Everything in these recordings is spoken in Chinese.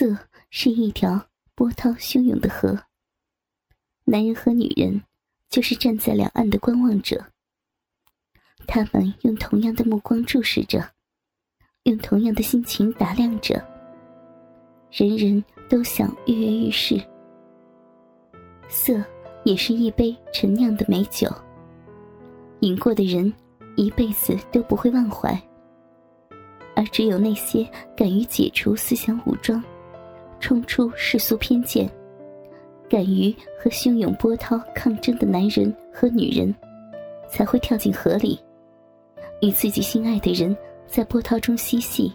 色是一条波涛汹涌的河，男人和女人就是站在两岸的观望者。他们用同样的目光注视着，用同样的心情打量着。人人都想跃跃欲试。色也是一杯陈酿的美酒，饮过的人一辈子都不会忘怀。而只有那些敢于解除思想武装、冲出世俗偏见、敢于和汹涌波涛抗争的男人和女人，才会跳进河里。与自己心爱的人在波涛中嬉戏，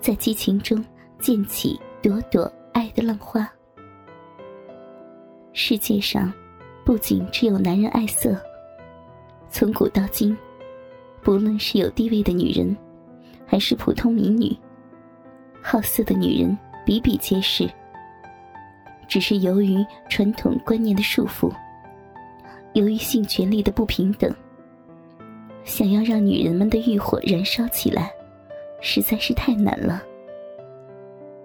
在激情中溅起朵朵爱的浪花。世界上，不仅只有男人爱色，从古到今，不论是有地位的女人，还是普通民女，好色的女人比比皆是。只是由于传统观念的束缚，由于性权利的不平等。想要让女人们的欲火燃烧起来，实在是太难了。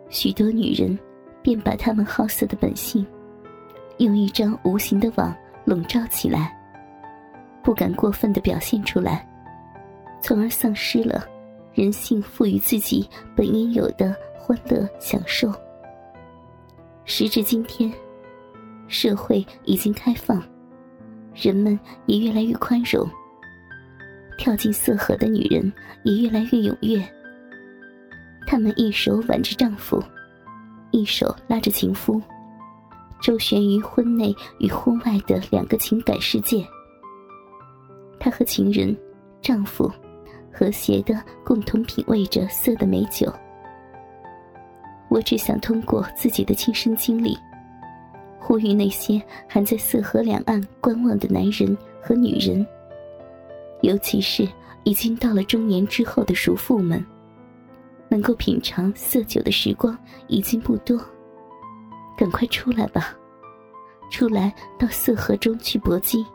许多女人便把她们好色的本性，用一张无形的网笼罩起来，不敢过分的表现出来，从而丧失了人性赋予自己本应有的欢乐享受。时至今天，社会已经开放，人们也越来越宽容。跳进色河的女人也越来越踊跃。她们一手挽着丈夫，一手拉着情夫，周旋于婚内与婚外的两个情感世界。她和情人、丈夫和谐的共同品味着色的美酒。我只想通过自己的亲身经历，呼吁那些还在色河两岸观望的男人和女人。尤其是已经到了中年之后的熟妇们，能够品尝色酒的时光已经不多。赶快出来吧，出来到色河中去搏击，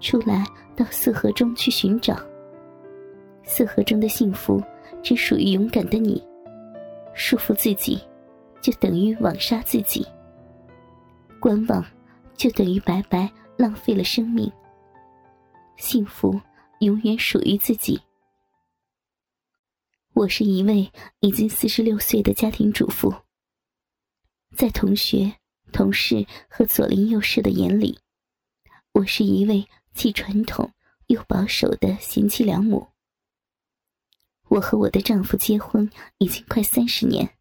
出来到色河中去寻找。色河中的幸福只属于勇敢的你，束缚自己，就等于枉杀自己。观望，就等于白白浪费了生命。幸福。永远属于自己。我是一位已经四十六岁的家庭主妇，在同学、同事和左邻右舍的眼里，我是一位既传统又保守的贤妻良母。我和我的丈夫结婚已经快三十年，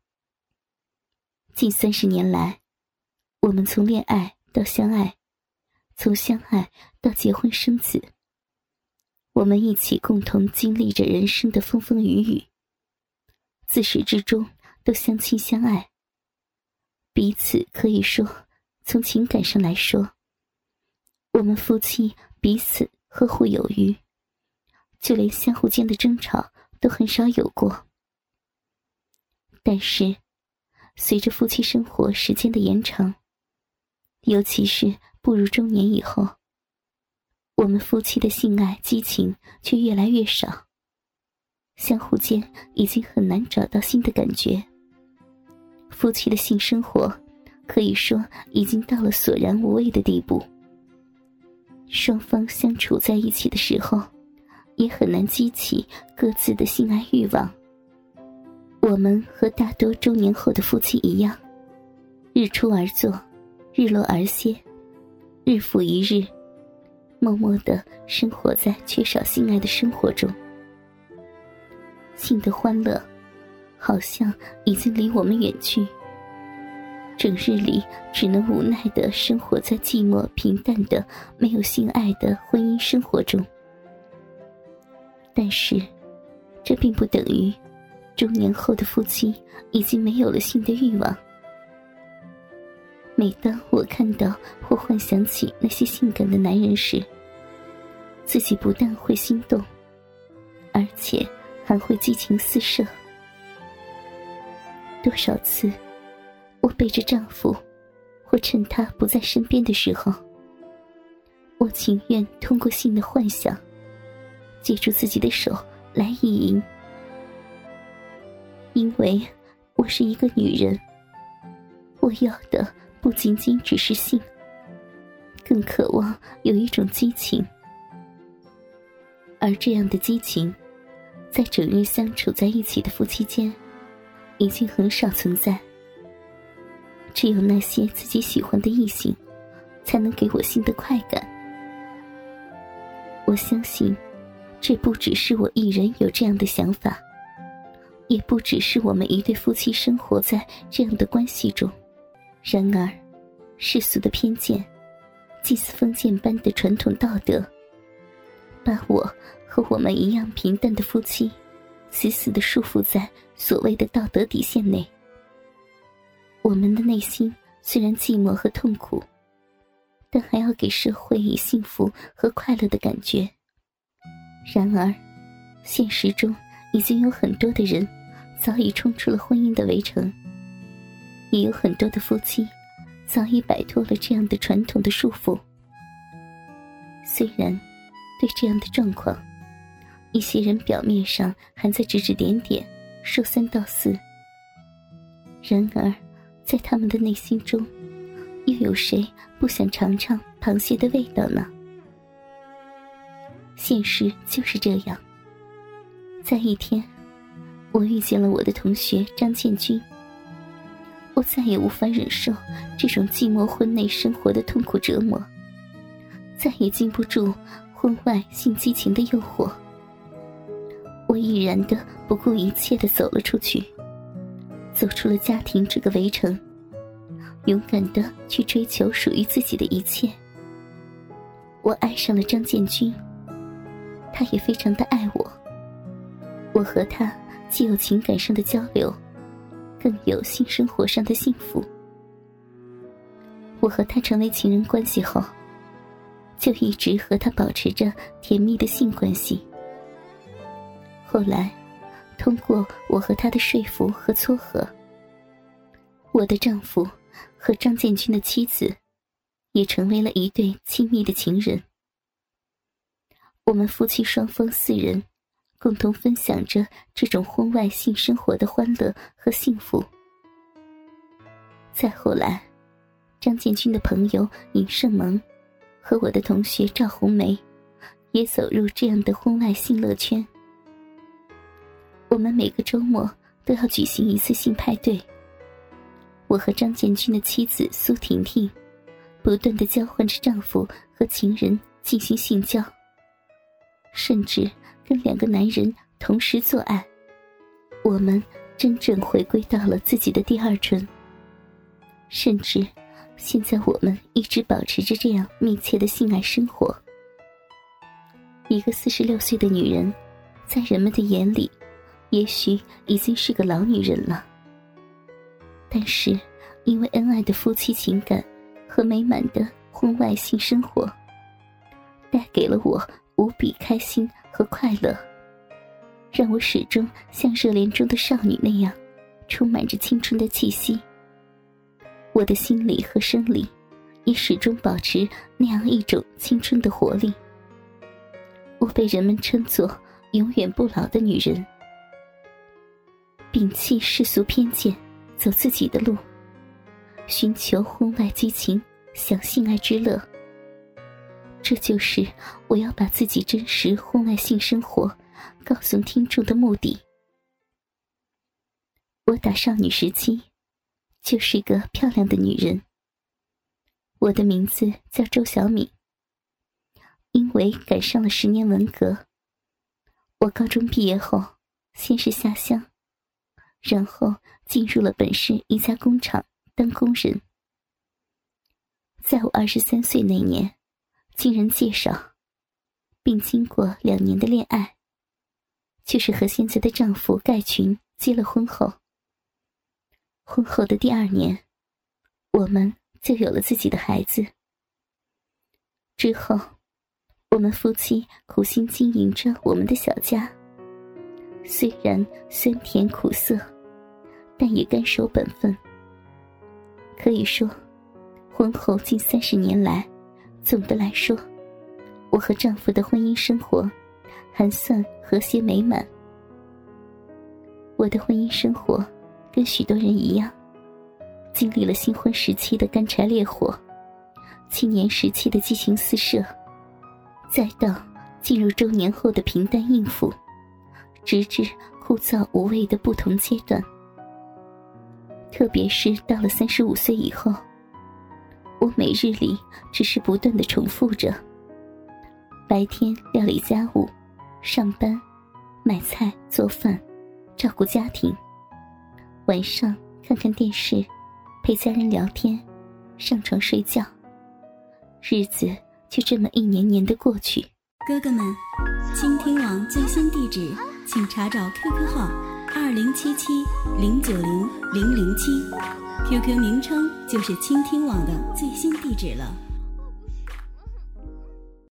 近三十年来，我们从恋爱到相爱，从相爱到结婚生子。我们一起共同经历着人生的风风雨雨，自始至终都相亲相爱。彼此可以说，从情感上来说，我们夫妻彼此呵护有余，就连相互间的争吵都很少有过。但是，随着夫妻生活时间的延长，尤其是步入中年以后。我们夫妻的性爱激情却越来越少，相互间已经很难找到新的感觉。夫妻的性生活可以说已经到了索然无味的地步。双方相处在一起的时候，也很难激起各自的性爱欲望。我们和大多中年后的夫妻一样，日出而作，日落而歇，日复一日。默默的生活在缺少性爱的生活中，性的欢乐好像已经离我们远去。整日里只能无奈的生活在寂寞平淡的没有性爱的婚姻生活中。但是，这并不等于中年后的夫妻已经没有了性的欲望。每当我看到或幻想起那些性感的男人时，自己不但会心动，而且还会激情四射。多少次，我背着丈夫，或趁他不在身边的时候，我情愿通过性的幻想，借助自己的手来意淫，因为我是一个女人，我要的不仅仅只是性，更渴望有一种激情。而这样的激情，在整日相处在一起的夫妻间，已经很少存在。只有那些自己喜欢的异性，才能给我新的快感。我相信，这不只是我一人有这样的想法，也不只是我们一对夫妻生活在这样的关系中。然而，世俗的偏见，祭祀封建般的传统道德，把我和我们一样平淡的夫妻，死死的束缚在所谓的道德底线内。我们的内心虽然寂寞和痛苦，但还要给社会以幸福和快乐的感觉。然而，现实中已经有很多的人早已冲出了婚姻的围城，也有很多的夫妻早已摆脱了这样的传统的束缚。虽然对这样的状况，一些人表面上还在指指点点、说三道四，然而。在他们的内心中，又有谁不想尝尝螃蟹的味道呢？现实就是这样。在一天，我遇见了我的同学张建军。我再也无法忍受这种寂寞婚内生活的痛苦折磨，再也禁不住婚外性激情的诱惑。我毅然的不顾一切的走了出去。走出了家庭这个围城，勇敢的去追求属于自己的一切。我爱上了张建军，他也非常的爱我。我和他既有情感上的交流，更有性生活上的幸福。我和他成为情人关系后，就一直和他保持着甜蜜的性关系。后来。通过我和他的说服和撮合，我的丈夫和张建军的妻子也成为了一对亲密的情人。我们夫妻双方四人共同分享着这种婚外性生活的欢乐和幸福。再后来，张建军的朋友尹胜萌和我的同学赵红梅也走入这样的婚外性乐圈。我们每个周末都要举行一次性派对。我和张建军的妻子苏婷婷，不断的交换着丈夫和情人进行性交，甚至跟两个男人同时做爱。我们真正回归到了自己的第二春。甚至，现在我们一直保持着这样密切的性爱生活。一个四十六岁的女人，在人们的眼里。也许已经是个老女人了，但是因为恩爱的夫妻情感和美满的婚外性生活，带给了我无比开心和快乐，让我始终像热恋中的少女那样，充满着青春的气息。我的心理和生理也始终保持那样一种青春的活力。我被人们称作永远不老的女人。摒弃世俗偏见，走自己的路，寻求婚外激情，享性爱之乐。这就是我要把自己真实婚外性生活告诉听众的目的。我打少女时期就是一个漂亮的女人。我的名字叫周小敏。因为赶上了十年文革，我高中毕业后先是下乡。然后进入了本市一家工厂当工人。在我二十三岁那年，经人介绍，并经过两年的恋爱，却是和现在的丈夫盖群结了婚后。婚后的第二年，我们就有了自己的孩子。之后，我们夫妻苦心经营着我们的小家。虽然酸甜苦涩，但也甘守本分。可以说，婚后近三十年来，总的来说，我和丈夫的婚姻生活还算和谐美满。我的婚姻生活跟许多人一样，经历了新婚时期的干柴烈火，青年时期的激情四射，再到进入中年后的平淡应付，直至枯燥无味的不同阶段。特别是到了三十五岁以后，我每日里只是不断的重复着：白天料理家务、上班、买菜、做饭、照顾家庭；晚上看看电视，陪家人聊天，上床睡觉。日子就这么一年年的过去。哥哥们，倾听网最新地址，请查找 QQ 号。二零七七零九零零零七，QQ 名称就是倾听网的最新地址了。